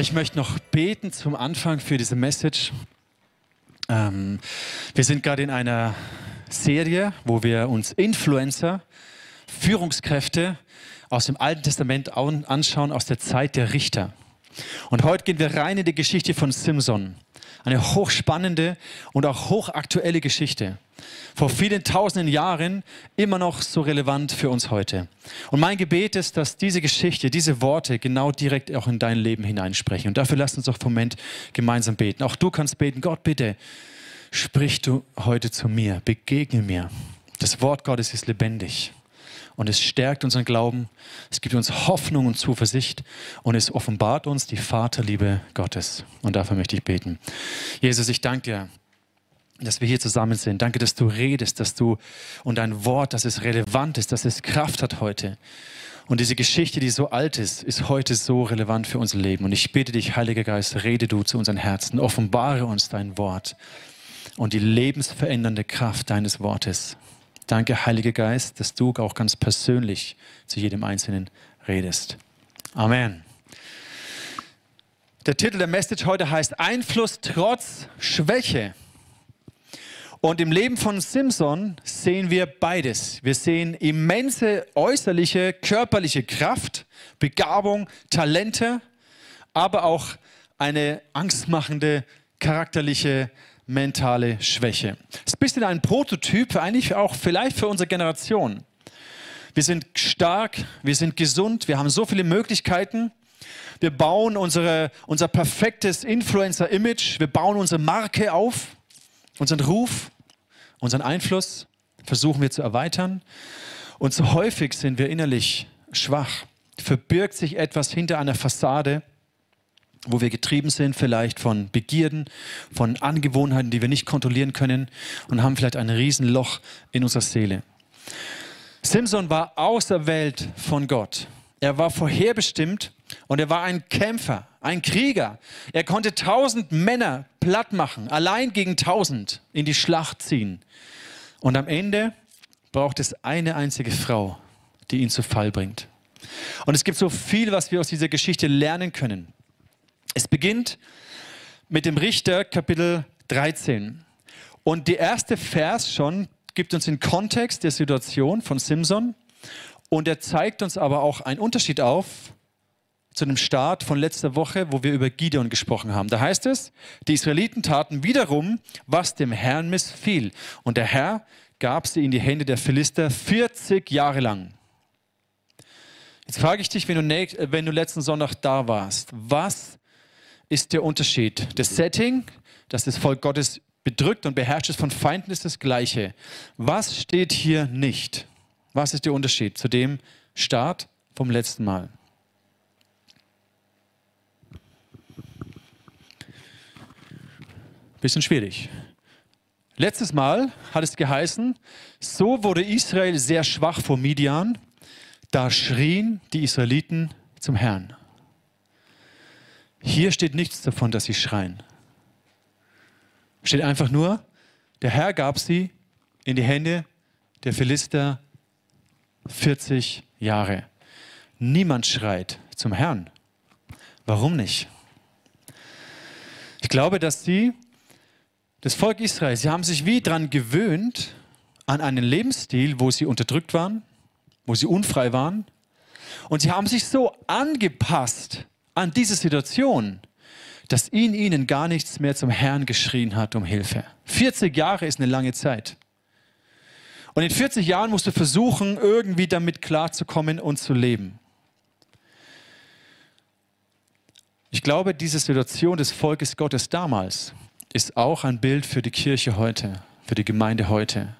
Ich möchte noch beten zum Anfang für diese Message. Ähm, wir sind gerade in einer Serie, wo wir uns Influencer, Führungskräfte aus dem Alten Testament anschauen, aus der Zeit der Richter. Und heute gehen wir rein in die Geschichte von Simson. Eine hochspannende und auch hochaktuelle Geschichte. Vor vielen tausenden Jahren immer noch so relevant für uns heute. Und mein Gebet ist, dass diese Geschichte, diese Worte genau direkt auch in dein Leben hineinsprechen. Und dafür lasst uns doch vom Moment gemeinsam beten. Auch du kannst beten, Gott bitte, sprich du heute zu mir, begegne mir. Das Wort Gottes ist lebendig und es stärkt unseren Glauben, es gibt uns Hoffnung und Zuversicht und es offenbart uns die Vaterliebe Gottes. Und dafür möchte ich beten. Jesus, ich danke dir, dass wir hier zusammen sind. Danke, dass du redest, dass du und dein Wort, dass es relevant ist, dass es Kraft hat heute. Und diese Geschichte, die so alt ist, ist heute so relevant für unser Leben. Und ich bitte dich, Heiliger Geist, rede du zu unseren Herzen, offenbare uns dein Wort und die lebensverändernde Kraft deines Wortes. Danke, Heiliger Geist, dass du auch ganz persönlich zu jedem Einzelnen redest. Amen. Der Titel der Message heute heißt Einfluss trotz Schwäche. Und im Leben von Simpson sehen wir beides. Wir sehen immense äußerliche, körperliche Kraft, Begabung, Talente, aber auch eine angstmachende, charakterliche mentale Schwäche. Das ist ein bisschen ein Prototyp, eigentlich auch vielleicht für unsere Generation. Wir sind stark, wir sind gesund, wir haben so viele Möglichkeiten. Wir bauen unsere, unser perfektes Influencer-Image, wir bauen unsere Marke auf, unseren Ruf, unseren Einfluss versuchen wir zu erweitern. Und so häufig sind wir innerlich schwach. Verbirgt sich etwas hinter einer Fassade, wo wir getrieben sind, vielleicht von Begierden, von Angewohnheiten, die wir nicht kontrollieren können und haben vielleicht ein Riesenloch in unserer Seele. Simson war auserwählt von Gott. Er war vorherbestimmt und er war ein Kämpfer, ein Krieger. Er konnte tausend Männer platt machen, allein gegen tausend in die Schlacht ziehen. Und am Ende braucht es eine einzige Frau, die ihn zu Fall bringt. Und es gibt so viel, was wir aus dieser Geschichte lernen können. Es beginnt mit dem Richter Kapitel 13. Und der erste Vers schon gibt uns den Kontext der Situation von Simson und er zeigt uns aber auch einen Unterschied auf zu dem Start von letzter Woche, wo wir über Gideon gesprochen haben. Da heißt es, die Israeliten taten wiederum, was dem Herrn missfiel. Und der Herr gab sie in die Hände der Philister 40 Jahre lang. Jetzt frage ich dich, wenn du, wenn du letzten Sonntag da warst, was ist der Unterschied. Das Setting, dass das Volk Gottes bedrückt und beherrscht ist von Feinden, ist das gleiche. Was steht hier nicht? Was ist der Unterschied zu dem Start vom letzten Mal? Bisschen schwierig. Letztes Mal hat es geheißen, so wurde Israel sehr schwach vor Midian, da schrien die Israeliten zum Herrn. Hier steht nichts davon, dass sie schreien. Steht einfach nur, der Herr gab sie in die Hände der Philister 40 Jahre. Niemand schreit zum Herrn. Warum nicht? Ich glaube, dass sie, das Volk Israel, sie haben sich wie daran gewöhnt an einen Lebensstil, wo sie unterdrückt waren, wo sie unfrei waren. Und sie haben sich so angepasst an diese Situation, dass in ihnen gar nichts mehr zum Herrn geschrien hat um Hilfe. 40 Jahre ist eine lange Zeit. Und in 40 Jahren musst du versuchen, irgendwie damit klarzukommen und zu leben. Ich glaube, diese Situation des Volkes Gottes damals ist auch ein Bild für die Kirche heute, für die Gemeinde heute.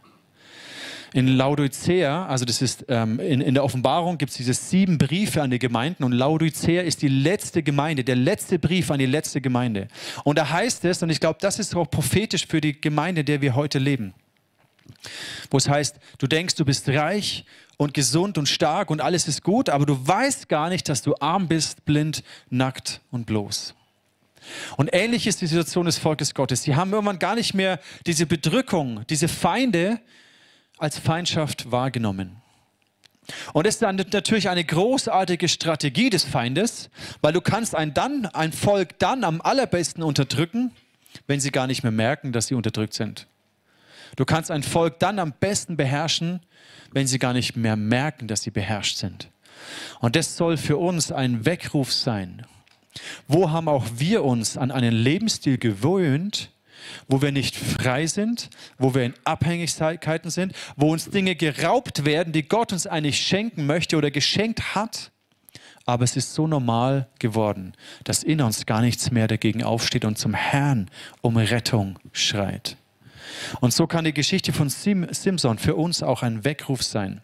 In Laodicea, also das ist ähm, in, in der Offenbarung gibt es diese sieben Briefe an die Gemeinden und Laodicea ist die letzte Gemeinde, der letzte Brief an die letzte Gemeinde. Und da heißt es, und ich glaube, das ist auch prophetisch für die Gemeinde, in der wir heute leben, wo es heißt, du denkst, du bist reich und gesund und stark und alles ist gut, aber du weißt gar nicht, dass du arm bist, blind, nackt und bloß. Und ähnlich ist die Situation des Volkes Gottes. Sie haben irgendwann gar nicht mehr diese Bedrückung, diese Feinde, als Feindschaft wahrgenommen. Und das ist dann natürlich eine großartige Strategie des Feindes, weil du kannst ein, dann, ein Volk dann am allerbesten unterdrücken, wenn sie gar nicht mehr merken, dass sie unterdrückt sind. Du kannst ein Volk dann am besten beherrschen, wenn sie gar nicht mehr merken, dass sie beherrscht sind. Und das soll für uns ein Weckruf sein. Wo haben auch wir uns an einen Lebensstil gewöhnt, wo wir nicht frei sind, wo wir in Abhängigkeiten sind, wo uns Dinge geraubt werden, die Gott uns eigentlich schenken möchte oder geschenkt hat. Aber es ist so normal geworden, dass in uns gar nichts mehr dagegen aufsteht und zum Herrn um Rettung schreit. Und so kann die Geschichte von Sim Simson für uns auch ein Weckruf sein.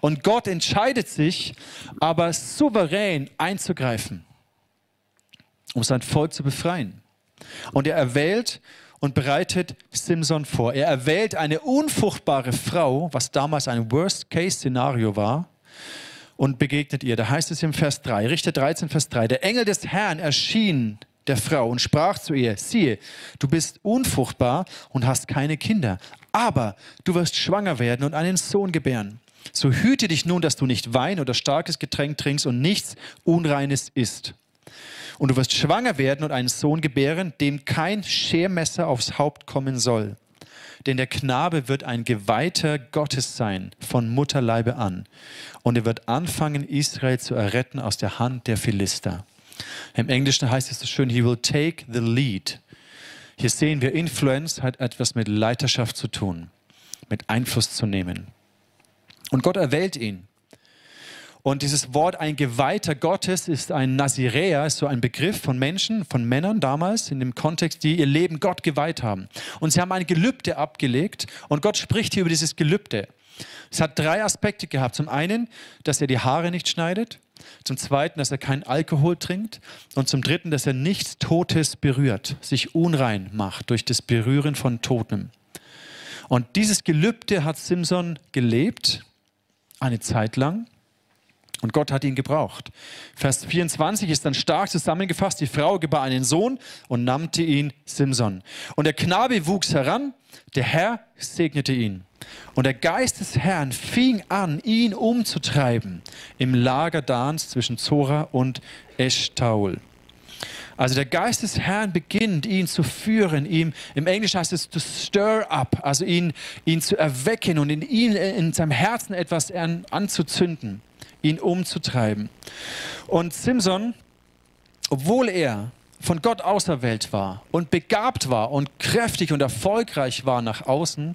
Und Gott entscheidet sich aber souverän einzugreifen, um sein Volk zu befreien. Und er erwählt und bereitet Simson vor. Er erwählt eine unfruchtbare Frau, was damals ein Worst-Case-Szenario war, und begegnet ihr. Da heißt es im Vers 3, Richter 13, Vers 3, der Engel des Herrn erschien der Frau und sprach zu ihr, siehe, du bist unfruchtbar und hast keine Kinder, aber du wirst schwanger werden und einen Sohn gebären. So hüte dich nun, dass du nicht Wein oder starkes Getränk trinkst und nichts Unreines isst. Und du wirst schwanger werden und einen Sohn gebären, dem kein Schermesser aufs Haupt kommen soll. Denn der Knabe wird ein Geweihter Gottes sein, von Mutterleibe an. Und er wird anfangen, Israel zu erretten aus der Hand der Philister. Im Englischen heißt es so schön, he will take the lead. Hier sehen wir, Influence hat etwas mit Leiterschaft zu tun, mit Einfluss zu nehmen. Und Gott erwählt ihn. Und dieses Wort ein Geweihter Gottes ist ein Naziräer, ist so ein Begriff von Menschen, von Männern damals in dem Kontext, die ihr Leben Gott geweiht haben. Und sie haben ein Gelübde abgelegt und Gott spricht hier über dieses Gelübde. Es hat drei Aspekte gehabt. Zum einen, dass er die Haare nicht schneidet. Zum zweiten, dass er keinen Alkohol trinkt. Und zum dritten, dass er nichts Totes berührt, sich unrein macht durch das Berühren von Totem. Und dieses Gelübde hat Simson gelebt, eine Zeit lang. Und Gott hat ihn gebraucht. Vers 24 ist dann stark zusammengefasst. Die Frau gebar einen Sohn und nannte ihn Simson. Und der Knabe wuchs heran, der Herr segnete ihn. Und der Geist des Herrn fing an, ihn umzutreiben im Lager Dans zwischen Zora und Eshtaol. Also der Geist des Herrn beginnt, ihn zu führen, ihm, im Englischen heißt es to stir up, also ihn, ihn zu erwecken und in, ihn, in seinem Herzen etwas an, anzuzünden ihn umzutreiben. Und Simson, obwohl er von Gott auserwählt war und begabt war und kräftig und erfolgreich war nach außen,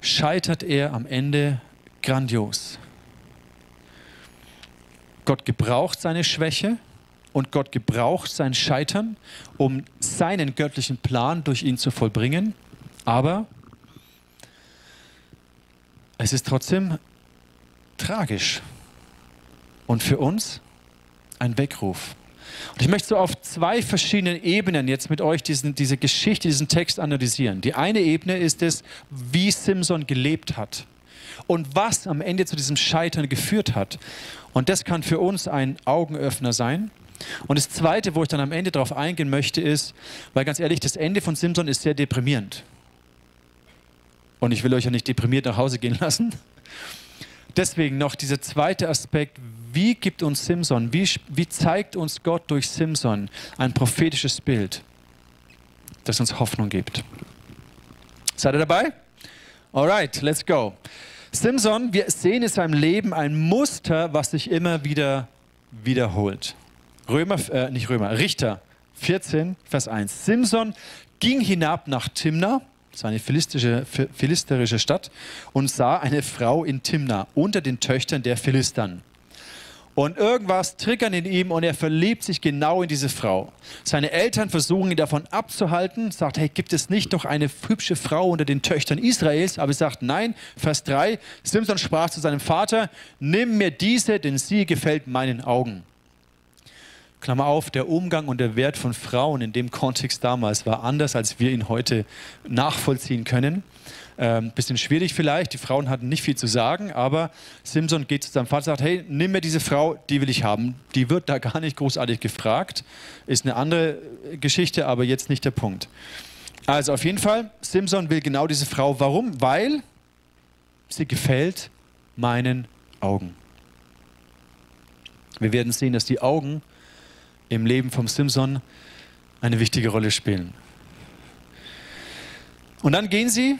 scheitert er am Ende grandios. Gott gebraucht seine Schwäche und Gott gebraucht sein Scheitern, um seinen göttlichen Plan durch ihn zu vollbringen. Aber es ist trotzdem tragisch und für uns ein Weckruf. Und ich möchte so auf zwei verschiedenen Ebenen jetzt mit euch diesen, diese Geschichte, diesen Text analysieren. Die eine Ebene ist es, wie Simson gelebt hat und was am Ende zu diesem Scheitern geführt hat. Und das kann für uns ein Augenöffner sein. Und das Zweite, wo ich dann am Ende darauf eingehen möchte, ist, weil ganz ehrlich, das Ende von Simson ist sehr deprimierend. Und ich will euch ja nicht deprimiert nach Hause gehen lassen deswegen noch dieser zweite Aspekt, wie gibt uns Simson, wie, wie zeigt uns Gott durch Simson ein prophetisches Bild, das uns Hoffnung gibt. Seid ihr dabei? Alright, let's go. Simson, wir sehen in seinem Leben ein Muster, was sich immer wieder wiederholt. Römer, äh, nicht Römer, Richter 14, Vers 1. Simson ging hinab nach Timna, das war eine philistische, philisterische Stadt, und sah eine Frau in Timna unter den Töchtern der Philistern. Und irgendwas triggert in ihm und er verliebt sich genau in diese Frau. Seine Eltern versuchen ihn davon abzuhalten, sagt, hey, gibt es nicht noch eine hübsche Frau unter den Töchtern Israels? Aber er sagt, nein. Vers 3, Simson sprach zu seinem Vater, nimm mir diese, denn sie gefällt meinen Augen. Klammer auf, der Umgang und der Wert von Frauen in dem Kontext damals war anders, als wir ihn heute nachvollziehen können. Ähm, bisschen schwierig vielleicht, die Frauen hatten nicht viel zu sagen, aber Simpson geht zu seinem Vater und sagt, hey, nimm mir diese Frau, die will ich haben. Die wird da gar nicht großartig gefragt. Ist eine andere Geschichte, aber jetzt nicht der Punkt. Also auf jeden Fall, Simpson will genau diese Frau. Warum? Weil sie gefällt meinen Augen. Wir werden sehen, dass die Augen im Leben vom Simson eine wichtige Rolle spielen. Und dann gehen sie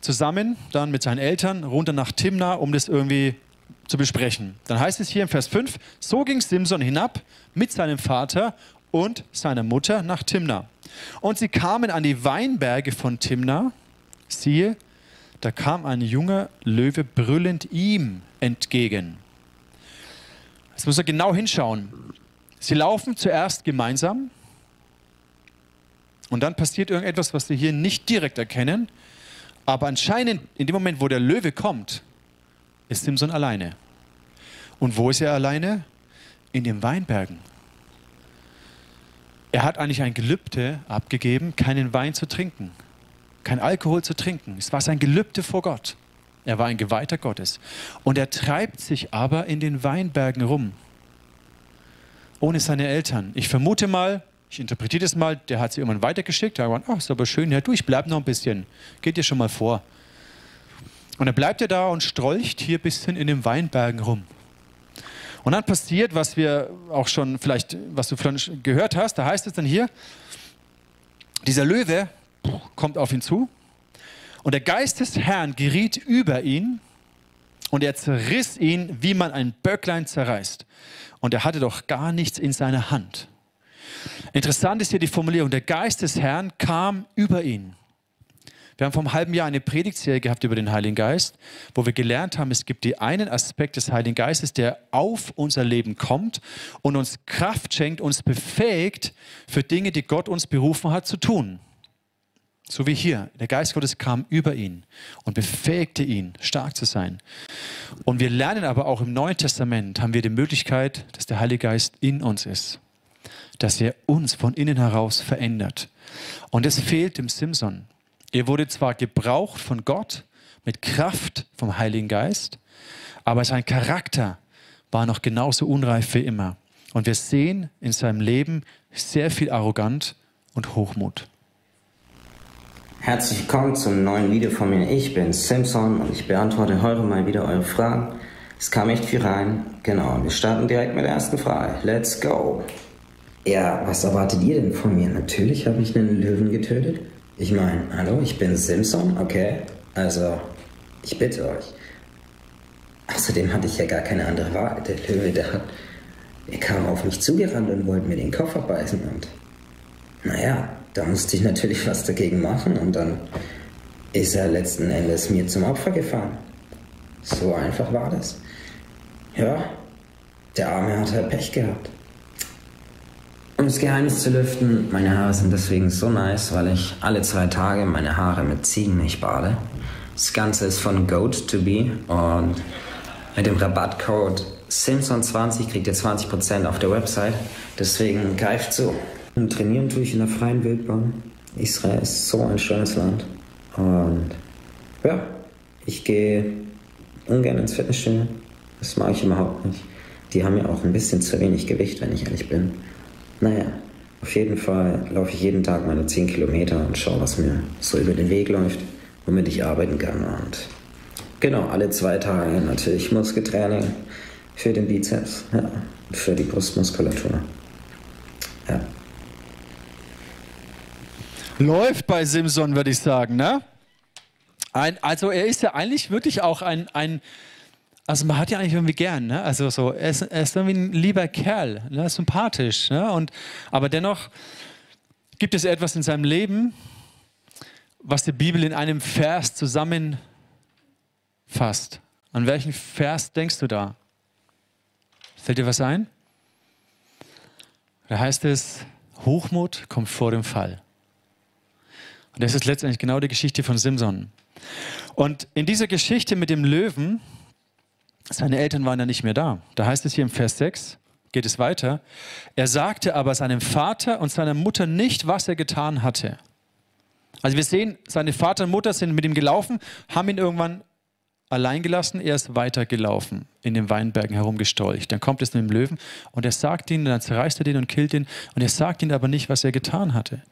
zusammen, dann mit seinen Eltern, runter nach Timna, um das irgendwie zu besprechen. Dann heißt es hier im Vers 5, so ging Simson hinab mit seinem Vater und seiner Mutter nach Timna. Und sie kamen an die Weinberge von Timna. Siehe, da kam ein junger Löwe brüllend ihm entgegen. Jetzt muss er genau hinschauen. Sie laufen zuerst gemeinsam und dann passiert irgendetwas, was wir hier nicht direkt erkennen. Aber anscheinend in dem Moment, wo der Löwe kommt, ist Simson alleine. Und wo ist er alleine? In den Weinbergen. Er hat eigentlich ein Gelübde abgegeben, keinen Wein zu trinken, kein Alkohol zu trinken. Es war sein Gelübde vor Gott. Er war ein Geweihter Gottes. Und er treibt sich aber in den Weinbergen rum, ohne seine Eltern. Ich vermute mal, ich interpretiere das mal, der hat sie irgendwann weitergeschickt. Er hat gesagt, oh, ist aber schön, ja du, ich bleib noch ein bisschen. Geht dir schon mal vor. Und dann bleibt er da und strolcht hier ein bisschen in den Weinbergen rum. Und dann passiert, was wir auch schon vielleicht, was du vielleicht gehört hast, da heißt es dann hier, dieser Löwe kommt auf ihn zu und der Geist des Herrn geriet über ihn und er zerriss ihn, wie man ein Böcklein zerreißt. Und er hatte doch gar nichts in seiner Hand. Interessant ist hier die Formulierung, der Geist des Herrn kam über ihn. Wir haben vor einem halben Jahr eine Predigtserie gehabt über den Heiligen Geist, wo wir gelernt haben, es gibt die einen Aspekt des Heiligen Geistes, der auf unser Leben kommt und uns Kraft schenkt, uns befähigt für Dinge, die Gott uns berufen hat zu tun. So wie hier. Der Geist Gottes kam über ihn und befähigte ihn, stark zu sein. Und wir lernen aber auch im Neuen Testament, haben wir die Möglichkeit, dass der Heilige Geist in uns ist. Dass er uns von innen heraus verändert. Und es fehlt dem Simson. Er wurde zwar gebraucht von Gott mit Kraft vom Heiligen Geist, aber sein Charakter war noch genauso unreif wie immer. Und wir sehen in seinem Leben sehr viel Arrogant und Hochmut. Herzlich willkommen zum neuen Video von mir. Ich bin Simpson und ich beantworte heute mal wieder eure Fragen. Es kam echt viel rein. Genau, wir starten direkt mit der ersten Frage. Let's go. Ja, was erwartet ihr denn von mir? Natürlich habe ich einen Löwen getötet. Ich meine, hallo, ich bin Simpson, okay? Also, ich bitte euch. Außerdem hatte ich ja gar keine andere Wahl. Der Löwe, der hat. Er kam auf mich zugerannt und wollte mir den Koffer beißen und. Naja, da musste ich natürlich was dagegen machen und dann ist er letzten Endes mir zum Opfer gefahren. So einfach war das. Ja, der Arme hat halt Pech gehabt. Um das Geheimnis zu lüften, meine Haare sind deswegen so nice, weil ich alle zwei Tage meine Haare mit Ziegenmilch bade. Das Ganze ist von Goat to Be und mit dem Rabattcode Simpson20 kriegt ihr 20% auf der Website. Deswegen greift zu. Und trainieren tue ich in der freien Wildbahn. Israel ist so ein schönes Land. Und ja, ich gehe ungern ins Fitnessstudio. Das mag ich überhaupt nicht. Die haben ja auch ein bisschen zu wenig Gewicht, wenn ich ehrlich bin. Naja, auf jeden Fall laufe ich jeden Tag meine 10 Kilometer und schaue, was mir so über den Weg läuft, womit ich arbeiten kann. Und genau, alle zwei Tage natürlich Muskeltraining für den Bizeps ja, für die Brustmuskulatur. Ja. Läuft bei Simson, würde ich sagen, ne? Ein, also er ist ja eigentlich wirklich auch ein, ein also man hat ja eigentlich irgendwie gern, ne? Also so, er ist, er ist irgendwie ein lieber Kerl, ne? sympathisch, ne? Und, aber dennoch gibt es etwas in seinem Leben, was die Bibel in einem Vers zusammenfasst. An welchen Vers denkst du da? Fällt dir was ein? Da heißt es, Hochmut kommt vor dem Fall. Und das ist letztendlich genau die Geschichte von Simson. Und in dieser Geschichte mit dem Löwen, seine Eltern waren ja nicht mehr da. Da heißt es hier im Vers 6, geht es weiter. Er sagte aber seinem Vater und seiner Mutter nicht, was er getan hatte. Also wir sehen, seine Vater und Mutter sind mit ihm gelaufen, haben ihn irgendwann allein gelassen, er ist weitergelaufen, in den Weinbergen herumgestrolcht. Dann kommt es mit dem Löwen und er sagt ihn, dann zerreißt er den und killt ihn und er sagt ihnen aber nicht, was er getan hatte.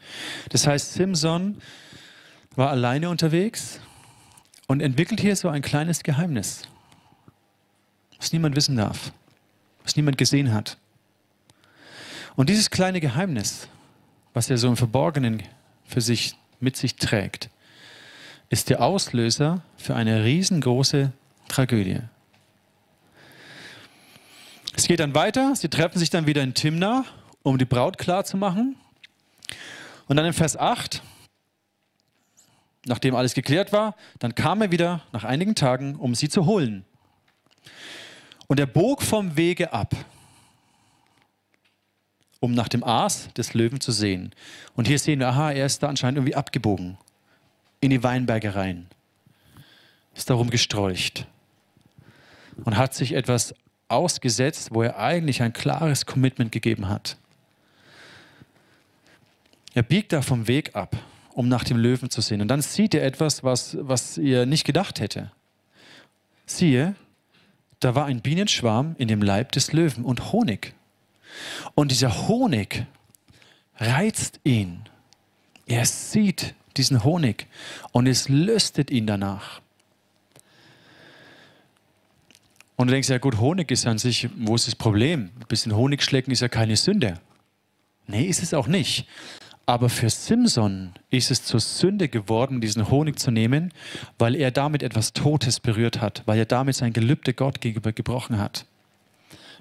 Das heißt, Simson war alleine unterwegs und entwickelt hier so ein kleines Geheimnis. was niemand wissen darf, was niemand gesehen hat. Und dieses kleine Geheimnis, was er so im Verborgenen für sich mit sich trägt, ist der Auslöser für eine riesengroße Tragödie. Es geht dann weiter, sie treffen sich dann wieder in Timna, um die Braut klarzumachen. Und dann in Vers 8, nachdem alles geklärt war, dann kam er wieder nach einigen Tagen, um sie zu holen. Und er bog vom Wege ab, um nach dem Aas des Löwen zu sehen. Und hier sehen wir, aha, er ist da anscheinend irgendwie abgebogen in die Weinberge rein, ist darum gestrolcht und hat sich etwas ausgesetzt, wo er eigentlich ein klares Commitment gegeben hat. Er biegt da vom Weg ab, um nach dem Löwen zu sehen. Und dann sieht er etwas, was, was er nicht gedacht hätte. Siehe, da war ein Bienenschwarm in dem Leib des Löwen und Honig. Und dieser Honig reizt ihn. Er sieht diesen Honig und es lüstet ihn danach. Und du denkst, ja gut, Honig ist an sich, wo ist das Problem? Ein bisschen Honig schlecken ist ja keine Sünde. Nee, ist es auch nicht. Aber für Simson ist es zur Sünde geworden, diesen Honig zu nehmen, weil er damit etwas Totes berührt hat, weil er damit sein Gelübde Gott gegenüber gebrochen hat.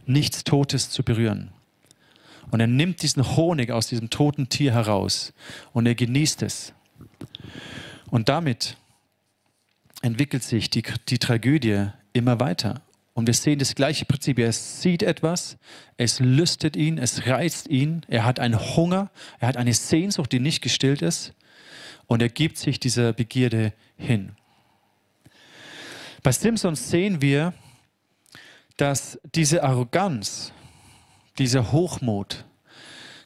Nichts Totes zu berühren. Und er nimmt diesen Honig aus diesem toten Tier heraus und er genießt es. Und damit entwickelt sich die, die Tragödie immer weiter. Und wir sehen das gleiche Prinzip. Er sieht etwas, es lüstet ihn, es reizt ihn, er hat einen Hunger, er hat eine Sehnsucht, die nicht gestillt ist und er gibt sich dieser Begierde hin. Bei Simpsons sehen wir, dass diese Arroganz, dieser Hochmut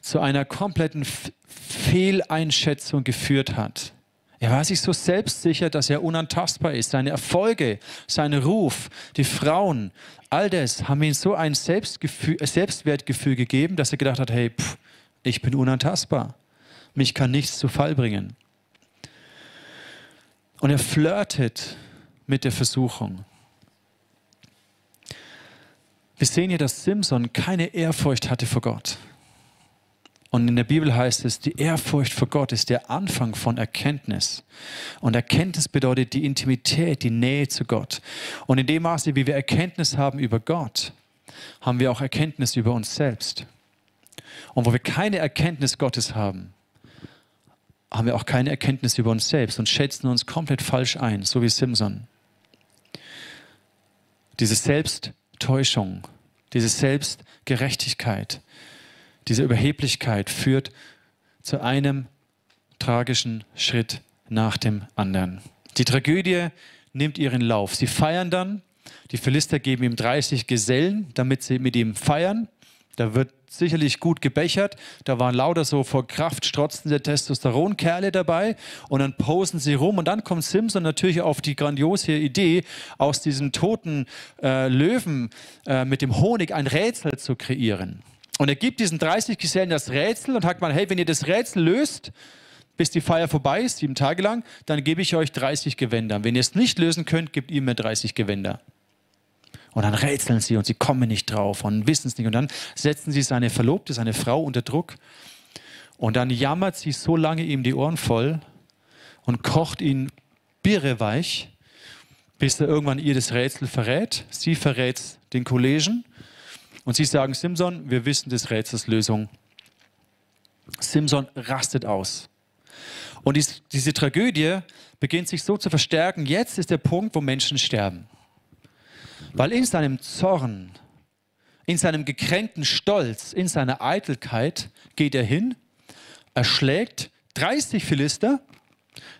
zu einer kompletten Fehleinschätzung geführt hat. Er war sich so selbstsicher, dass er unantastbar ist. Seine Erfolge, sein Ruf, die Frauen, all das haben ihm so ein Selbstwertgefühl gegeben, dass er gedacht hat, hey, pff, ich bin unantastbar. Mich kann nichts zu Fall bringen. Und er flirtet mit der Versuchung. Wir sehen hier, dass Simson keine Ehrfurcht hatte vor Gott. Und in der Bibel heißt es, die Ehrfurcht vor Gott ist der Anfang von Erkenntnis. Und Erkenntnis bedeutet die Intimität, die Nähe zu Gott. Und in dem Maße, wie wir Erkenntnis haben über Gott, haben wir auch Erkenntnis über uns selbst. Und wo wir keine Erkenntnis Gottes haben, haben wir auch keine Erkenntnis über uns selbst und schätzen uns komplett falsch ein, so wie Simson. Diese Selbsttäuschung, diese Selbstgerechtigkeit, diese Überheblichkeit führt zu einem tragischen Schritt nach dem anderen. Die Tragödie nimmt ihren Lauf. Sie feiern dann. Die Philister geben ihm 30 Gesellen, damit sie mit ihm feiern. Da wird sicherlich gut gebechert. Da waren lauter so vor Kraft strotzende Testosteronkerle dabei. Und dann posen sie rum. Und dann kommt Simpson natürlich auf die grandiose Idee, aus diesem toten äh, Löwen äh, mit dem Honig ein Rätsel zu kreieren. Und er gibt diesen 30 Gesellen das Rätsel und sagt mal, hey, wenn ihr das Rätsel löst, bis die Feier vorbei ist, sieben Tage lang, dann gebe ich euch 30 Gewänder. Wenn ihr es nicht lösen könnt, gebt ihr mir 30 Gewänder. Und dann rätseln sie und sie kommen nicht drauf und wissen es nicht. Und dann setzen sie seine Verlobte, seine Frau unter Druck. Und dann jammert sie so lange ihm die Ohren voll und kocht ihn birreweich, bis er irgendwann ihr das Rätsel verrät. Sie verrät den Kollegen und sie sagen, Simson, wir wissen des Rätsels Lösung. Simson rastet aus. Und dies, diese Tragödie beginnt sich so zu verstärken. Jetzt ist der Punkt, wo Menschen sterben. Weil in seinem Zorn, in seinem gekränkten Stolz, in seiner Eitelkeit geht er hin, erschlägt 30 Philister,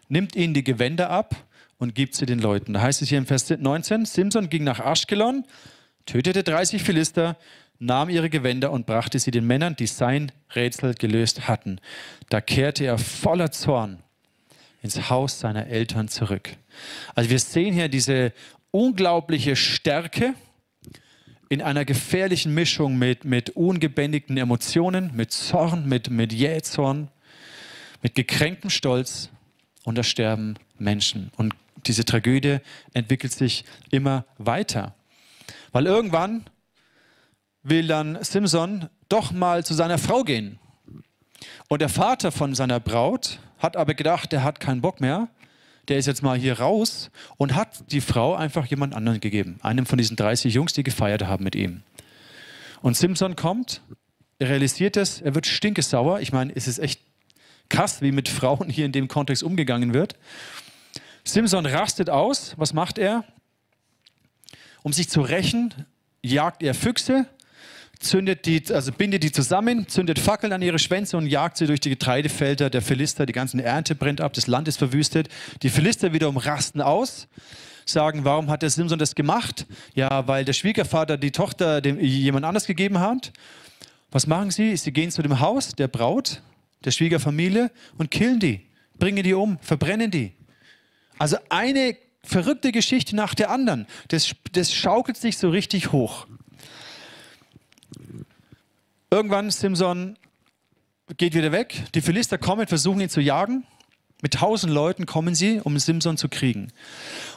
nimmt ihnen die Gewänder ab und gibt sie den Leuten. Da heißt es hier im Vers 19, Simson ging nach Aschkelon, tötete 30 Philister, nahm ihre Gewänder und brachte sie den Männern, die sein Rätsel gelöst hatten. Da kehrte er voller Zorn ins Haus seiner Eltern zurück. Also wir sehen hier diese unglaubliche Stärke in einer gefährlichen Mischung mit, mit ungebändigten Emotionen, mit Zorn, mit, mit Jähzorn, mit gekränktem Stolz und da sterben Menschen. Und diese Tragödie entwickelt sich immer weiter. Weil irgendwann will dann Simson doch mal zu seiner Frau gehen. Und der Vater von seiner Braut hat aber gedacht, der hat keinen Bock mehr. Der ist jetzt mal hier raus und hat die Frau einfach jemand anderen gegeben. Einem von diesen 30 Jungs, die gefeiert haben mit ihm. Und Simson kommt, er realisiert es, er wird stinkesauer. Ich meine, es ist echt krass, wie mit Frauen hier in dem Kontext umgegangen wird. Simson rastet aus. Was macht er? Um sich zu rächen, jagt er Füchse, zündet die, also bindet die zusammen, zündet Fackeln an ihre Schwänze und jagt sie durch die Getreidefelder der Philister. Die ganze Ernte brennt ab, das Land ist verwüstet. Die Philister wiederum rasten aus, sagen, warum hat der Simson das gemacht? Ja, weil der Schwiegervater die Tochter dem, jemand anders gegeben hat. Was machen sie? Sie gehen zu dem Haus der Braut, der Schwiegerfamilie und killen die, bringen die um, verbrennen die. Also eine verrückte Geschichte nach der anderen. Das, das schaukelt sich so richtig hoch. Irgendwann Simson geht wieder weg. Die Philister kommen, versuchen ihn zu jagen. Mit tausend Leuten kommen sie, um Simson zu kriegen.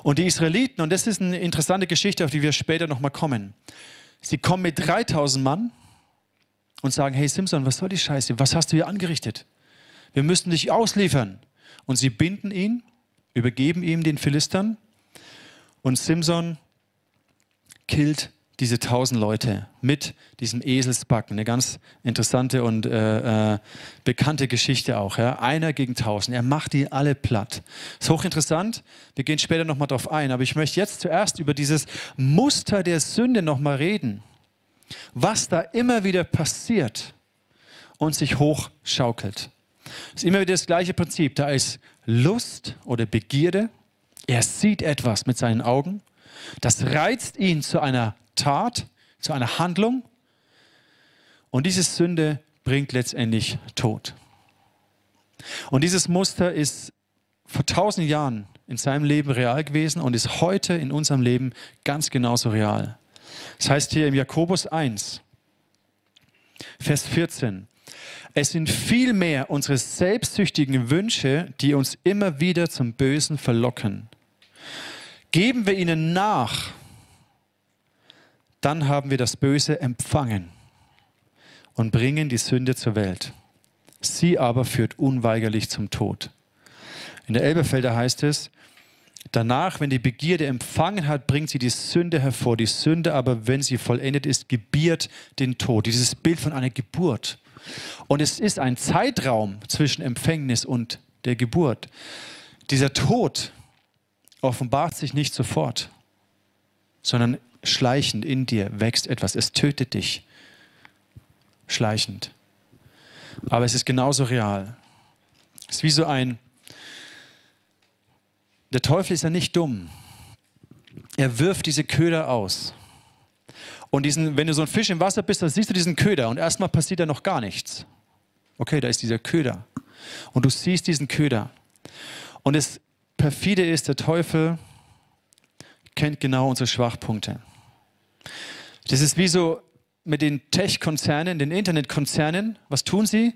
Und die Israeliten, und das ist eine interessante Geschichte, auf die wir später nochmal kommen, sie kommen mit 3000 Mann und sagen, hey Simson, was soll die Scheiße? Was hast du hier angerichtet? Wir müssen dich ausliefern. Und sie binden ihn, übergeben ihm den Philistern und Simson killt diese tausend Leute mit diesem Eselsbacken. Eine ganz interessante und äh, äh, bekannte Geschichte auch. Ja? Einer gegen tausend. Er macht die alle platt. Ist hochinteressant. Wir gehen später nochmal drauf ein. Aber ich möchte jetzt zuerst über dieses Muster der Sünde nochmal reden was da immer wieder passiert und sich hochschaukelt. Es ist immer wieder das gleiche Prinzip. Da ist Lust oder Begierde. Er sieht etwas mit seinen Augen. Das reizt ihn zu einer Tat, zu einer Handlung. Und diese Sünde bringt letztendlich Tod. Und dieses Muster ist vor tausend Jahren in seinem Leben real gewesen und ist heute in unserem Leben ganz genauso real. Das heißt hier im Jakobus 1, Vers 14. Es sind vielmehr unsere selbstsüchtigen Wünsche, die uns immer wieder zum Bösen verlocken. Geben wir ihnen nach, dann haben wir das Böse empfangen und bringen die Sünde zur Welt. Sie aber führt unweigerlich zum Tod. In der Elberfelder heißt es, Danach, wenn die Begierde empfangen hat, bringt sie die Sünde hervor. Die Sünde aber, wenn sie vollendet ist, gebiert den Tod. Dieses Bild von einer Geburt. Und es ist ein Zeitraum zwischen Empfängnis und der Geburt. Dieser Tod offenbart sich nicht sofort, sondern schleichend in dir wächst etwas. Es tötet dich. Schleichend. Aber es ist genauso real. Es ist wie so ein der Teufel ist ja nicht dumm. Er wirft diese Köder aus. Und diesen, wenn du so ein Fisch im Wasser bist, dann siehst du diesen Köder und erstmal passiert da noch gar nichts. Okay, da ist dieser Köder. Und du siehst diesen Köder. Und das perfide ist, der Teufel kennt genau unsere Schwachpunkte. Das ist wie so mit den Tech-Konzernen, den Internetkonzernen. Was tun sie?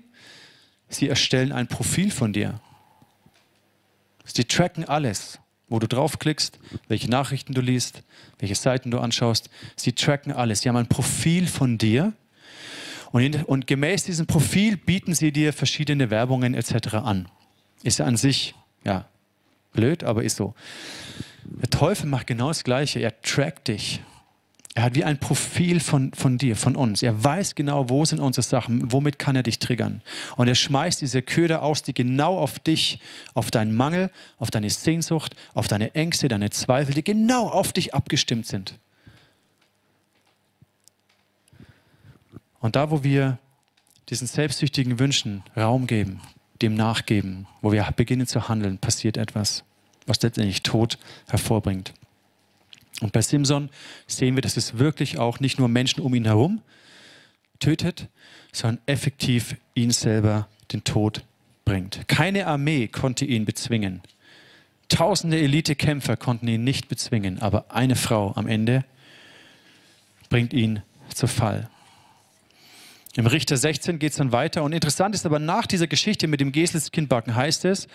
Sie erstellen ein Profil von dir. Sie tracken alles, wo du draufklickst, welche Nachrichten du liest, welche Seiten du anschaust. Sie tracken alles. Sie haben ein Profil von dir. Und, in, und gemäß diesem Profil bieten sie dir verschiedene Werbungen etc. an. Ist ja an sich, ja, blöd, aber ist so. Der Teufel macht genau das Gleiche. Er trackt dich. Er hat wie ein Profil von, von dir, von uns. Er weiß genau, wo sind unsere Sachen, womit kann er dich triggern. Und er schmeißt diese Köder aus, die genau auf dich, auf deinen Mangel, auf deine Sehnsucht, auf deine Ängste, deine Zweifel, die genau auf dich abgestimmt sind. Und da, wo wir diesen selbstsüchtigen Wünschen Raum geben, dem nachgeben, wo wir beginnen zu handeln, passiert etwas, was letztendlich Tod hervorbringt. Und bei Simson sehen wir, dass es wirklich auch nicht nur Menschen um ihn herum tötet, sondern effektiv ihn selber den Tod bringt. Keine Armee konnte ihn bezwingen. Tausende Elitekämpfer konnten ihn nicht bezwingen, aber eine Frau am Ende bringt ihn zu Fall. Im Richter 16 geht es dann weiter. Und interessant ist aber, nach dieser Geschichte mit dem Geselskindbacken heißt es,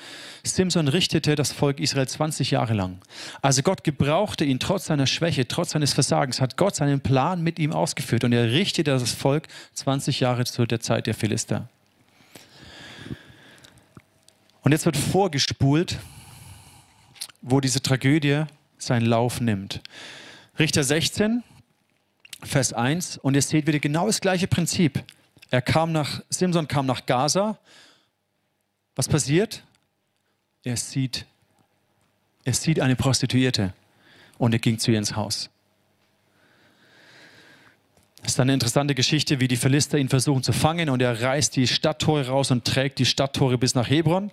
Simson richtete das Volk Israel 20 Jahre lang. Also Gott gebrauchte ihn trotz seiner Schwäche, trotz seines Versagens, hat Gott seinen Plan mit ihm ausgeführt. Und er richtete das Volk 20 Jahre zu der Zeit der Philister. Und jetzt wird vorgespult, wo diese Tragödie seinen Lauf nimmt. Richter 16, Vers 1 und ihr seht wieder genau das gleiche Prinzip. Er kam nach, Simson kam nach Gaza. Was passiert? Er sieht, er sieht eine Prostituierte und er ging zu ihr ins Haus. Das ist eine interessante Geschichte, wie die Philister ihn versuchen zu fangen und er reißt die Stadttore raus und trägt die Stadttore bis nach Hebron.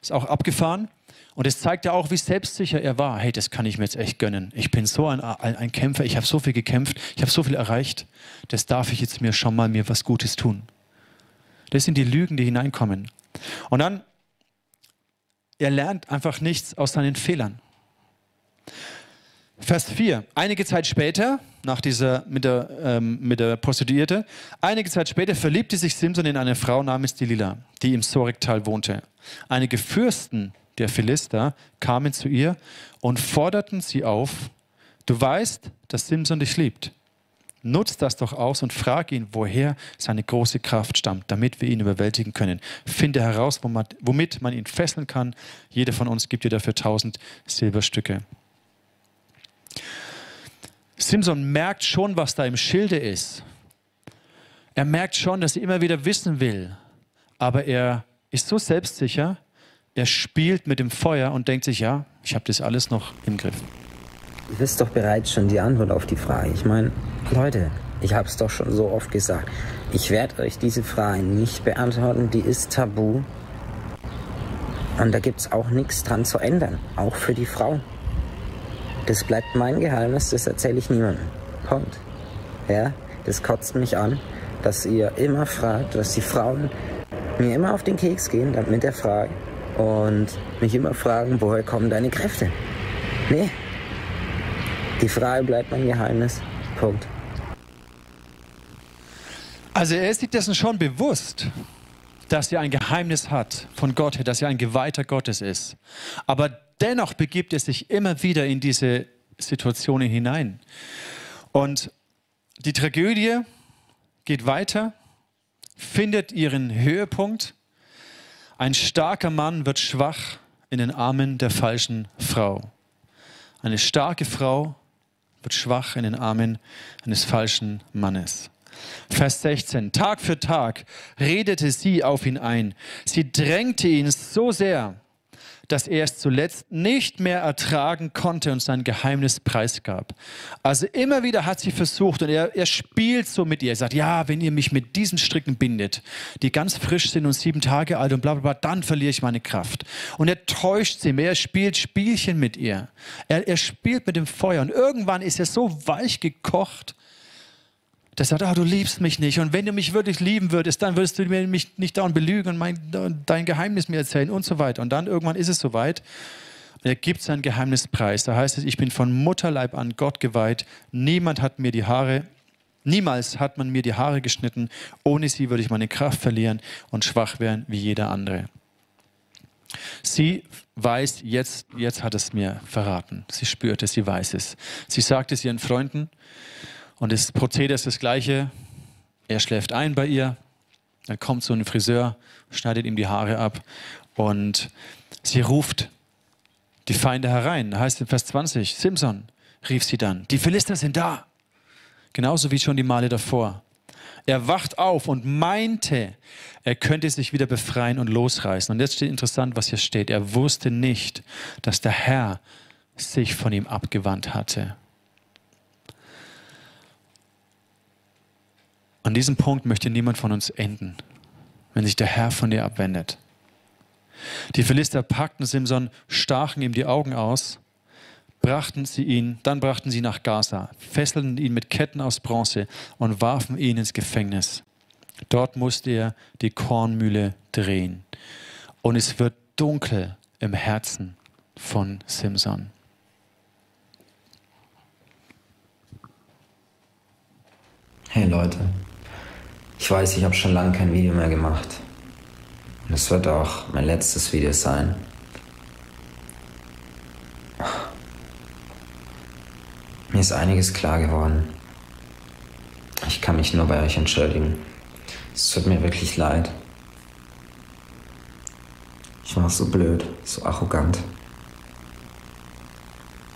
Ist auch abgefahren. Und es zeigt ja auch, wie selbstsicher er war. Hey, das kann ich mir jetzt echt gönnen. Ich bin so ein, ein, ein Kämpfer, ich habe so viel gekämpft, ich habe so viel erreicht. Das darf ich jetzt mir schon mal mir was Gutes tun. Das sind die Lügen, die hineinkommen. Und dann, er lernt einfach nichts aus seinen Fehlern. Vers 4. Einige Zeit später, nach dieser mit der, ähm, mit der Prostituierte, einige Zeit später verliebte sich Simson in eine Frau namens Delila, die im Soriktal wohnte. Einige Fürsten der Philister kamen zu ihr und forderten sie auf, du weißt, dass Simson dich liebt. Nutz das doch aus und frag ihn, woher seine große Kraft stammt, damit wir ihn überwältigen können. Finde heraus, womit man ihn fesseln kann. Jeder von uns gibt dir dafür tausend Silberstücke. Simson merkt schon, was da im Schilde ist. Er merkt schon, dass er immer wieder wissen will. Aber er ist so selbstsicher, er spielt mit dem Feuer und denkt sich, ja, ich habe das alles noch im Griff. Ihr wisst doch bereits schon die Antwort auf die Frage. Ich meine, Leute, ich habe es doch schon so oft gesagt. Ich werde euch diese Frage nicht beantworten, die ist tabu. Und da gibt es auch nichts dran zu ändern, auch für die Frau. Das bleibt mein Geheimnis, das erzähle ich niemandem. Punkt. Ja, das kotzt mich an, dass ihr immer fragt, dass die Frauen mir immer auf den Keks gehen mit der Frage, und mich immer fragen, woher kommen deine Kräfte? Nee. Die Frage bleibt mein Geheimnis. Punkt. Also er ist sich dessen schon bewusst, dass er ein Geheimnis hat von Gott, dass er ein Geweihter Gottes ist. Aber dennoch begibt er sich immer wieder in diese Situationen hinein. Und die Tragödie geht weiter, findet ihren Höhepunkt ein starker Mann wird schwach in den Armen der falschen Frau. Eine starke Frau wird schwach in den Armen eines falschen Mannes. Vers 16. Tag für Tag redete sie auf ihn ein. Sie drängte ihn so sehr, dass er es zuletzt nicht mehr ertragen konnte und sein Geheimnis preisgab. Also immer wieder hat sie versucht und er, er spielt so mit ihr. Er sagt, ja, wenn ihr mich mit diesen Stricken bindet, die ganz frisch sind und sieben Tage alt und bla bla bla, dann verliere ich meine Kraft. Und er täuscht sie mehr, er spielt Spielchen mit ihr. Er, er spielt mit dem Feuer und irgendwann ist er so weich gekocht, der sagt, ah, du liebst mich nicht. Und wenn du mich wirklich lieben würdest, dann würdest du mich nicht dauernd belügen und mein, dein Geheimnis mir erzählen und so weiter. Und dann irgendwann ist es soweit. Und er gibt sein Geheimnis preis. Da heißt es, ich bin von Mutterleib an Gott geweiht. Niemand hat mir die Haare, niemals hat man mir die Haare geschnitten. Ohne sie würde ich meine Kraft verlieren und schwach werden wie jeder andere. Sie weiß, jetzt, jetzt hat es mir verraten. Sie spürt es, sie weiß es. Sie sagt es ihren Freunden, und das Prozedere ist das gleiche. Er schläft ein bei ihr, dann kommt so ein Friseur, schneidet ihm die Haare ab und sie ruft die Feinde herein. Heißt in Vers 20, Simson rief sie dann, die Philister sind da. Genauso wie schon die Male davor. Er wacht auf und meinte, er könnte sich wieder befreien und losreißen. Und jetzt steht interessant, was hier steht. Er wusste nicht, dass der Herr sich von ihm abgewandt hatte. An diesem Punkt möchte niemand von uns enden, wenn sich der Herr von dir abwendet. Die Philister packten Simson, stachen ihm die Augen aus, brachten sie ihn, dann brachten sie nach Gaza, fesselten ihn mit Ketten aus Bronze und warfen ihn ins Gefängnis. Dort musste er die Kornmühle drehen. Und es wird dunkel im Herzen von Simson. Hey Leute, Ich weiß, ich habe schon lange kein Video mehr gemacht. Und es wird auch mein letztes Video sein. Mir ist einiges klar geworden. Ich kann mich nur bei euch entschuldigen. Es tut mir wirklich leid. Ich war so blöd, so arrogant.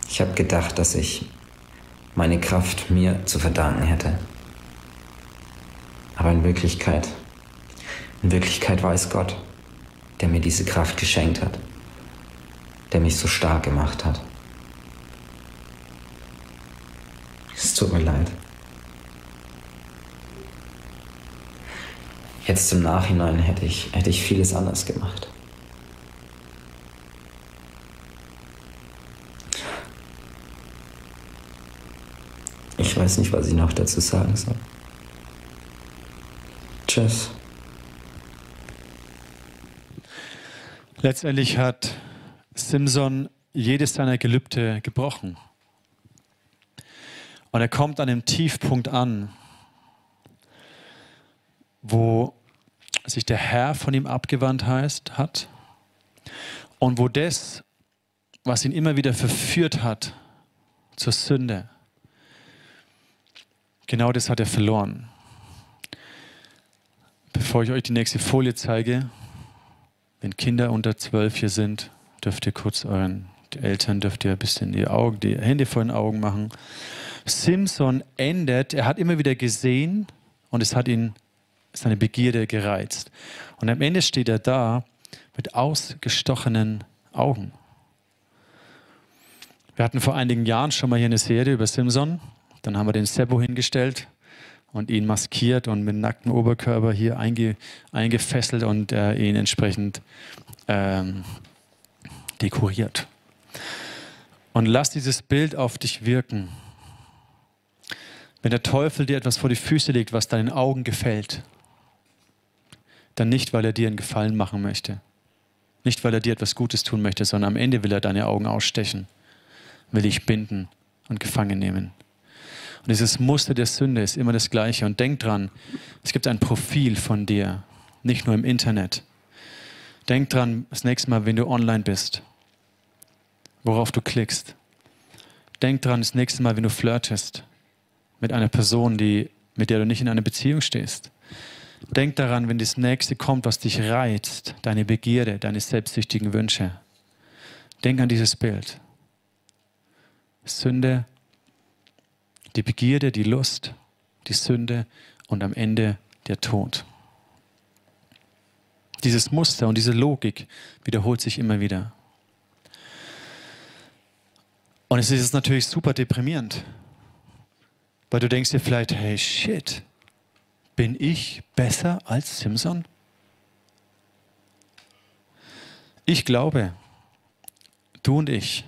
Ich habe gedacht, dass ich meine Kraft mir zu verdanken hätte. Aber in Wirklichkeit, in Wirklichkeit war es Gott, der mir diese Kraft geschenkt hat, der mich so stark gemacht hat. Es tut mir leid. Jetzt im Nachhinein hätte ich, hätte ich vieles anders gemacht. Ich weiß nicht, was ich noch dazu sagen soll. Tschüss. Letztendlich hat Simson jedes seiner Gelübde gebrochen. Und er kommt an einem Tiefpunkt an, wo sich der Herr von ihm abgewandt heißt, hat und wo das, was ihn immer wieder verführt hat zur Sünde, genau das hat er verloren. Bevor ich euch die nächste Folie zeige, wenn Kinder unter zwölf hier sind, dürft ihr kurz euren Eltern dürft ihr ein bisschen die Augen, die Hände vor den Augen machen. Simpson endet, er hat immer wieder gesehen und es hat ihn seine Begierde gereizt. Und am Ende steht er da mit ausgestochenen Augen. Wir hatten vor einigen Jahren schon mal hier eine Serie über Simpson. Dann haben wir den Sebo hingestellt und ihn maskiert und mit nacktem Oberkörper hier einge, eingefesselt und äh, ihn entsprechend ähm, dekoriert. Und lass dieses Bild auf dich wirken. Wenn der Teufel dir etwas vor die Füße legt, was deinen Augen gefällt, dann nicht, weil er dir einen Gefallen machen möchte. Nicht, weil er dir etwas Gutes tun möchte, sondern am Ende will er deine Augen ausstechen, will dich binden und gefangen nehmen. Und dieses Muster der Sünde ist immer das gleiche. Und denk dran, es gibt ein Profil von dir, nicht nur im Internet. Denk dran, das nächste Mal, wenn du online bist, worauf du klickst. Denk dran, das nächste Mal, wenn du flirtest mit einer Person, die, mit der du nicht in einer Beziehung stehst. Denk daran, wenn das nächste kommt, was dich reizt, deine Begierde, deine selbstsüchtigen Wünsche. Denk an dieses Bild. Sünde, die Begierde, die Lust, die Sünde und am Ende der Tod. Dieses Muster und diese Logik wiederholt sich immer wieder. Und es ist natürlich super deprimierend, weil du denkst dir vielleicht, hey shit, bin ich besser als Simpson? Ich glaube, du und ich,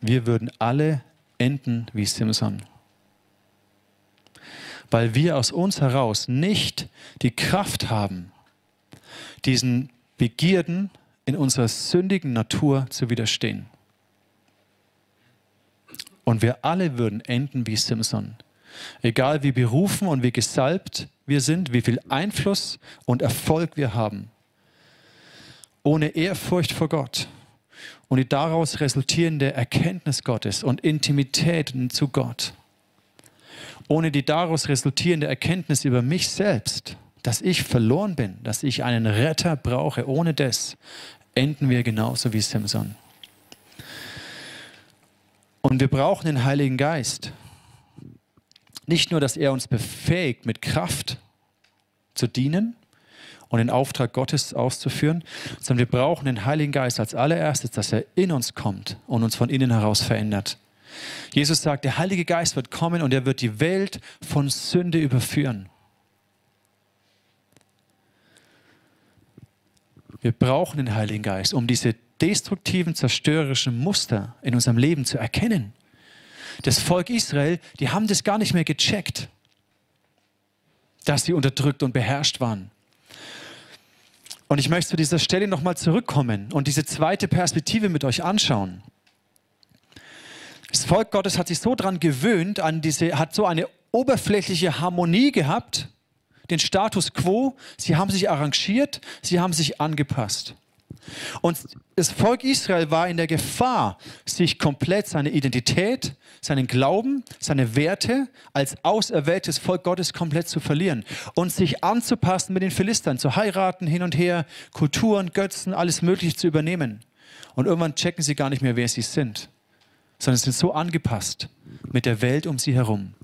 wir würden alle enden wie Simpson. Weil wir aus uns heraus nicht die Kraft haben, diesen Begierden in unserer sündigen Natur zu widerstehen. Und wir alle würden enden wie Simpson. Egal wie berufen und wie gesalbt wir sind, wie viel Einfluss und Erfolg wir haben. Ohne Ehrfurcht vor Gott und die daraus resultierende Erkenntnis Gottes und Intimität zu Gott. Ohne die daraus resultierende Erkenntnis über mich selbst, dass ich verloren bin, dass ich einen Retter brauche. Ohne das enden wir genauso wie Simson. Und wir brauchen den Heiligen Geist. Nicht nur, dass er uns befähigt, mit Kraft zu dienen und den Auftrag Gottes auszuführen, sondern wir brauchen den Heiligen Geist als allererstes, dass er in uns kommt und uns von innen heraus verändert. Jesus sagt, der Heilige Geist wird kommen und er wird die Welt von Sünde überführen. Wir brauchen den Heiligen Geist, um diese destruktiven, zerstörerischen Muster in unserem Leben zu erkennen das Volk Israel, die haben das gar nicht mehr gecheckt, dass sie unterdrückt und beherrscht waren. Und ich möchte zu dieser Stelle nochmal zurückkommen und diese zweite Perspektive mit euch anschauen. Das Volk Gottes hat sich so daran gewöhnt, an diese, hat so eine oberflächliche Harmonie gehabt, den Status quo, sie haben sich arrangiert, sie haben sich angepasst. Und das Volk Israel war in der Gefahr, sich komplett seine Identität, seinen Glauben, seine Werte als auserwähltes Volk Gottes komplett zu verlieren und sich anzupassen mit den Philistern, zu heiraten, hin und her, Kulturen, Götzen, alles Mögliche zu übernehmen. Und irgendwann checken sie gar nicht mehr, wer sie sind, sondern sind so angepasst mit der Welt um sie herum.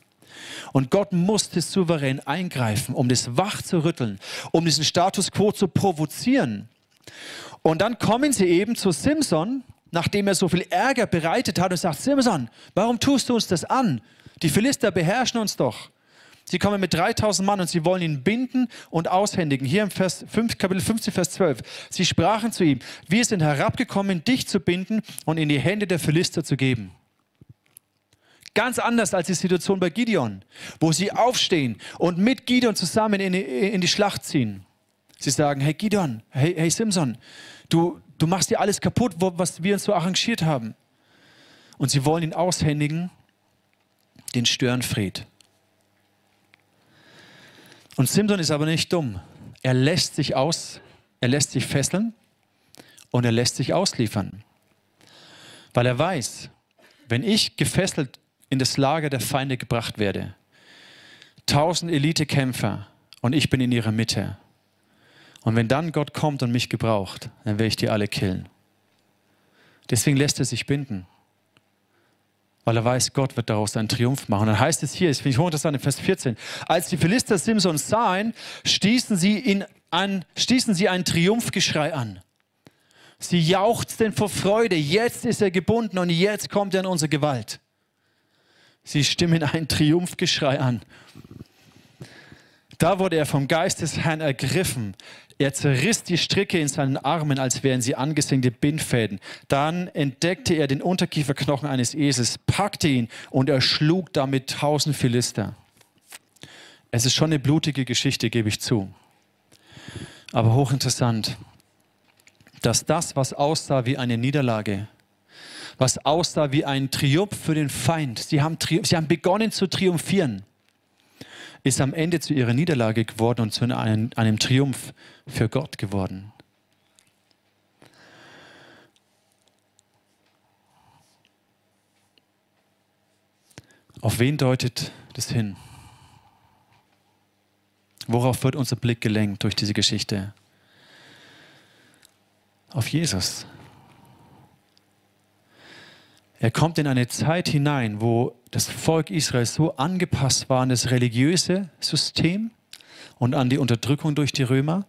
Und Gott musste souverän eingreifen, um das wach zu rütteln, um diesen Status quo zu provozieren. Und dann kommen sie eben zu Simson, nachdem er so viel Ärger bereitet hat und sagt, Simson, warum tust du uns das an? Die Philister beherrschen uns doch. Sie kommen mit 3000 Mann und sie wollen ihn binden und aushändigen. Hier im Vers 5, Kapitel 15, Vers 12. Sie sprachen zu ihm, wir sind herabgekommen, dich zu binden und in die Hände der Philister zu geben. Ganz anders als die Situation bei Gideon, wo sie aufstehen und mit Gideon zusammen in die, in die Schlacht ziehen. Sie sagen, hey Gideon, hey, hey Simson, du, du machst dir alles kaputt, was wir uns so arrangiert haben. Und sie wollen ihn aushändigen, den Störenfried. Und Simson ist aber nicht dumm. Er lässt sich aus, er lässt sich fesseln und er lässt sich ausliefern. Weil er weiß, wenn ich gefesselt in das Lager der Feinde gebracht werde, tausend Elitekämpfer und ich bin in ihrer Mitte, und wenn dann Gott kommt und mich gebraucht, dann werde ich die alle killen. Deswegen lässt er sich binden. Weil er weiß, Gott wird daraus einen Triumph machen. Dann heißt es hier, das finde ich hochinteressant, in Vers 14, als die Philister Simson sahen, stießen sie, in ein, stießen sie ein Triumphgeschrei an. Sie jauchzten vor Freude, jetzt ist er gebunden und jetzt kommt er in unsere Gewalt. Sie stimmen ein Triumphgeschrei an. Da wurde er vom Geist des Herrn ergriffen. Er zerriss die Stricke in seinen Armen, als wären sie angesengte Bindfäden. Dann entdeckte er den Unterkieferknochen eines Esels, packte ihn und erschlug damit tausend Philister. Es ist schon eine blutige Geschichte, gebe ich zu. Aber hochinteressant, dass das, was aussah wie eine Niederlage, was aussah wie ein Triumph für den Feind, sie haben, sie haben begonnen zu triumphieren ist am Ende zu ihrer Niederlage geworden und zu einem, einem Triumph für Gott geworden. Auf wen deutet das hin? Worauf wird unser Blick gelenkt durch diese Geschichte? Auf Jesus. Er kommt in eine Zeit hinein, wo das Volk Israel so angepasst war an das religiöse System und an die Unterdrückung durch die Römer.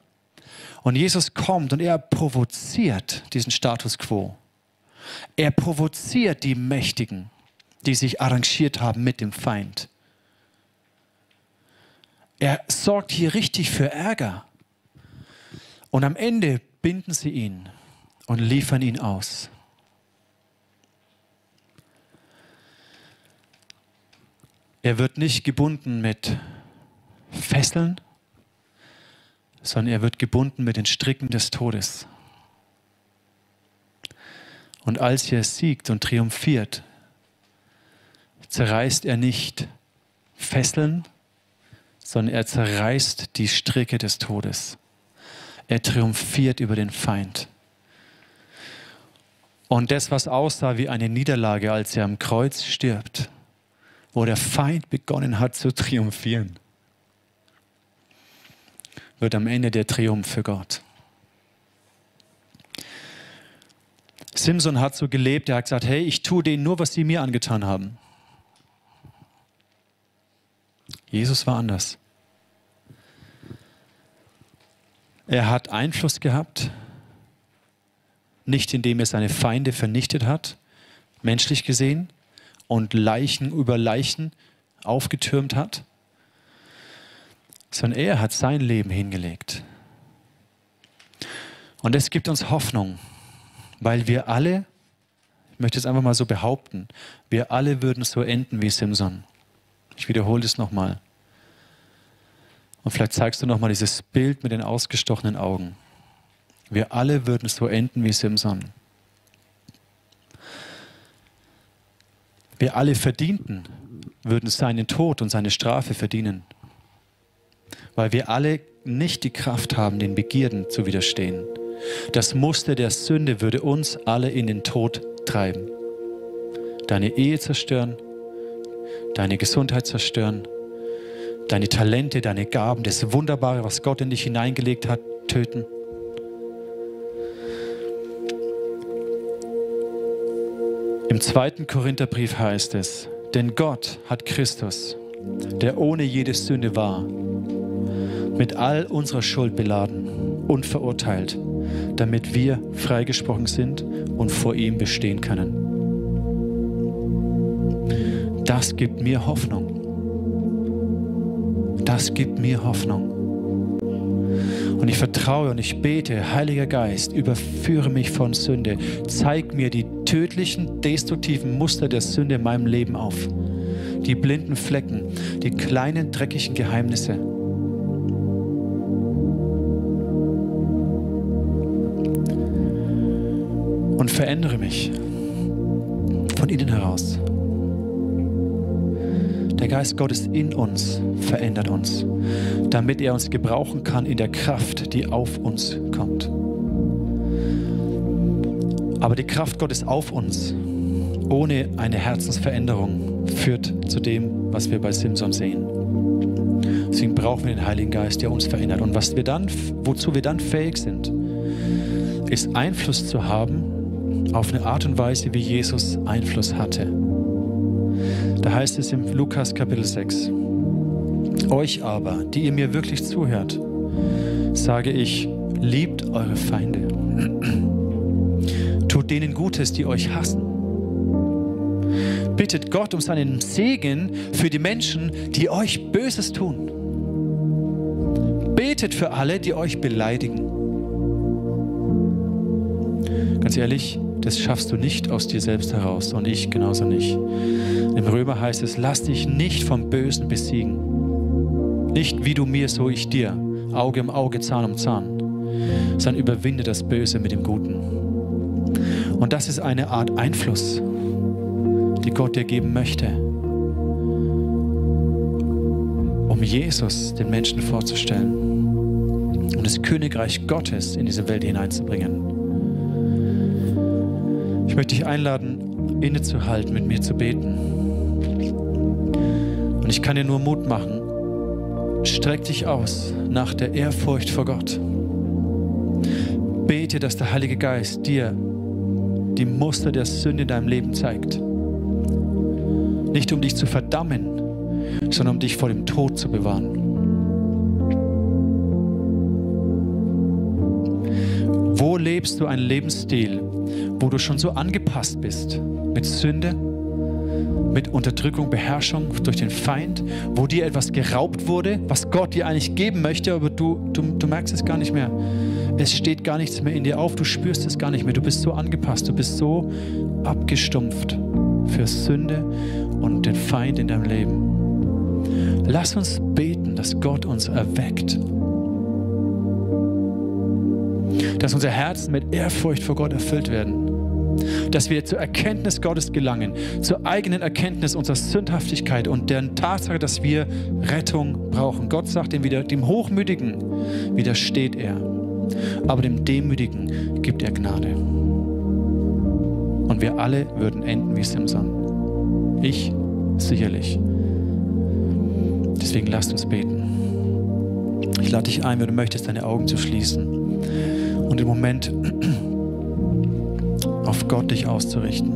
Und Jesus kommt und er provoziert diesen Status quo. Er provoziert die Mächtigen, die sich arrangiert haben mit dem Feind. Er sorgt hier richtig für Ärger. Und am Ende binden sie ihn und liefern ihn aus. Er wird nicht gebunden mit Fesseln, sondern er wird gebunden mit den Stricken des Todes. Und als er siegt und triumphiert, zerreißt er nicht Fesseln, sondern er zerreißt die Stricke des Todes. Er triumphiert über den Feind. Und das, was aussah wie eine Niederlage, als er am Kreuz stirbt, wo der Feind begonnen hat zu triumphieren, wird am Ende der Triumph für Gott. Simson hat so gelebt, er hat gesagt, hey, ich tue denen nur, was sie mir angetan haben. Jesus war anders. Er hat Einfluss gehabt, nicht indem er seine Feinde vernichtet hat, menschlich gesehen, und Leichen über Leichen aufgetürmt hat, sondern er hat sein Leben hingelegt. Und es gibt uns Hoffnung, weil wir alle, ich möchte es einfach mal so behaupten, wir alle würden so enden wie Simson. Ich wiederhole es nochmal. Und vielleicht zeigst du nochmal dieses Bild mit den ausgestochenen Augen. Wir alle würden so enden wie Simson. Wir alle verdienten, würden seinen Tod und seine Strafe verdienen. weil wir alle nicht die Kraft haben, den Begierden zu widerstehen. Das Muster der Sünde würde uns alle in den Tod treiben. Deine Ehe zerstören, deine Gesundheit zerstören, deine Talente, deine Gaben, das Wunderbare, was Gott in dich hineingelegt hat, töten. Im zweiten Korintherbrief heißt es, denn Gott hat Christus, der ohne jede Sünde war, mit all unserer Schuld beladen und verurteilt, damit wir freigesprochen sind und vor ihm bestehen können. Das gibt mir Hoffnung. Das gibt mir Hoffnung. Und ich vertraue und ich bete, Heiliger Geist, überführe mich von Sünde. Zeig mir die tödlichen, destruktiven Muster der Sünde in meinem Leben auf. Die blinden Flecken, die kleinen, dreckigen Geheimnisse. Und verändere mich von innen heraus. Der Geist Gottes in uns verändert uns, damit er uns gebrauchen kann in der Kraft, die auf uns kommt. Aber die Kraft Gottes auf uns, ohne eine Herzensveränderung, führt zu dem, was wir bei Simson sehen. Deswegen brauchen wir den Heiligen Geist, der uns verändert. Und was wir dann, wozu wir dann fähig sind, ist Einfluss zu haben auf eine Art und Weise, wie Jesus Einfluss hatte. Da heißt es im Lukas Kapitel 6, euch aber, die ihr mir wirklich zuhört, sage ich, liebt eure Feinde. Tut denen Gutes, die euch hassen. Bittet Gott um seinen Segen für die Menschen, die euch Böses tun. Betet für alle, die euch beleidigen. Ganz ehrlich, das schaffst du nicht aus dir selbst heraus und ich genauso nicht. Im Römer heißt es, lass dich nicht vom Bösen besiegen. Nicht wie du mir, so ich dir. Auge um Auge, Zahn um Zahn. Sondern überwinde das Böse mit dem Guten. Und das ist eine Art Einfluss, die Gott dir geben möchte, um Jesus den Menschen vorzustellen und das Königreich Gottes in diese Welt hineinzubringen. Ich möchte dich einladen, innezuhalten, mit mir zu beten. Und ich kann dir nur Mut machen. Streck dich aus nach der Ehrfurcht vor Gott. Bete, dass der Heilige Geist dir die Muster der Sünde in deinem Leben zeigt. Nicht um dich zu verdammen, sondern um dich vor dem Tod zu bewahren. Wo lebst du einen Lebensstil, wo du schon so angepasst bist mit Sünde, mit Unterdrückung, Beherrschung durch den Feind, wo dir etwas geraubt wurde, was Gott dir eigentlich geben möchte, aber du, du, du merkst es gar nicht mehr. Es steht gar nichts mehr in dir auf, du spürst es gar nicht mehr. Du bist so angepasst, du bist so abgestumpft für Sünde und den Feind in deinem Leben. Lass uns beten, dass Gott uns erweckt dass unsere Herzen mit Ehrfurcht vor Gott erfüllt werden. Dass wir zur Erkenntnis Gottes gelangen, zur eigenen Erkenntnis unserer Sündhaftigkeit und der Tatsache, dass wir Rettung brauchen. Gott sagt dem, wieder, dem Hochmütigen widersteht er, aber dem Demütigen gibt er Gnade. Und wir alle würden enden wie Simson. Ich sicherlich. Deswegen lasst uns beten. Ich lade dich ein, wenn du möchtest, deine Augen zu schließen und im Moment auf Gott dich auszurichten.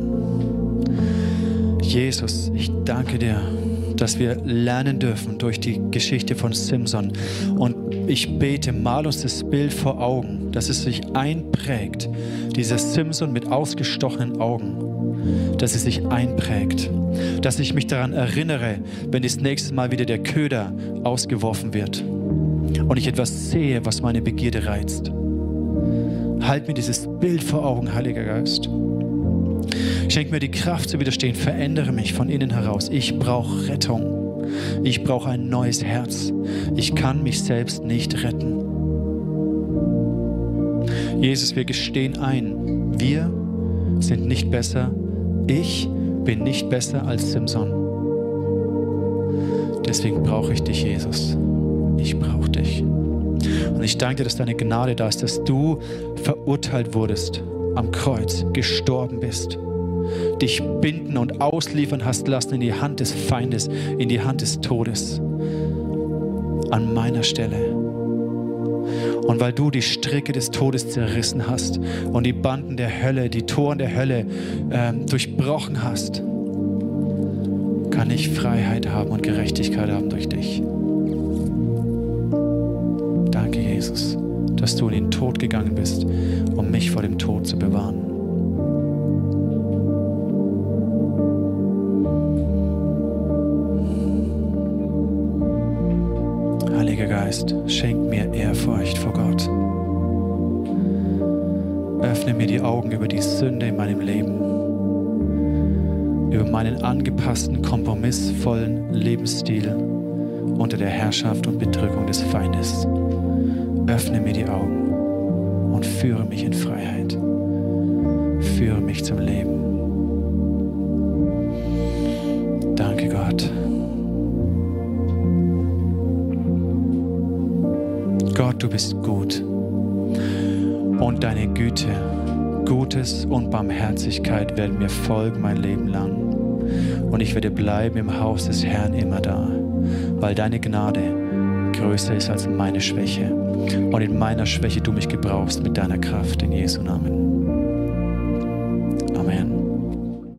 Jesus, ich danke dir, dass wir lernen dürfen durch die Geschichte von Simson. Und ich bete, mal uns das Bild vor Augen, dass es sich einprägt, dieser Simson mit ausgestochenen Augen, dass es sich einprägt, dass ich mich daran erinnere, wenn das nächste Mal wieder der Köder ausgeworfen wird und ich etwas sehe, was meine Begierde reizt. Halt mir dieses Bild vor Augen, Heiliger Geist. Schenk mir die Kraft zu widerstehen. Verändere mich von innen heraus. Ich brauche Rettung. Ich brauche ein neues Herz. Ich kann mich selbst nicht retten. Jesus, wir gestehen ein, wir sind nicht besser. Ich bin nicht besser als Simson. Deswegen brauche ich dich, Jesus. ich brauche ich danke dir, dass deine Gnade da ist, dass du verurteilt wurdest am Kreuz, gestorben bist, dich binden und ausliefern hast lassen in die Hand des Feindes, in die Hand des Todes, an meiner Stelle. Und weil du die Stricke des Todes zerrissen hast und die Banden der Hölle, die Toren der Hölle ähm, durchbrochen hast, kann ich Freiheit haben und Gerechtigkeit haben durch dich. Dass du in den Tod gegangen bist, um mich vor dem Tod zu bewahren. Heiliger Geist, schenk mir Ehrfurcht vor Gott. Öffne mir die Augen über die Sünde in meinem Leben über meinen angepassten, kompromissvollen Lebensstil unter der Herrschaft und Bedrückung des Feindes. Öffne mir die Augen und führe mich in Freiheit. Führe mich zum Leben. Danke Gott. Gott, du bist gut und deine Güte Gutes und Barmherzigkeit werden mir folgen mein Leben lang. Und ich werde bleiben im Haus des Herrn immer da, weil deine Gnade größer ist als meine Schwäche. Und in meiner Schwäche du mich gebrauchst mit deiner Kraft in Jesu Namen.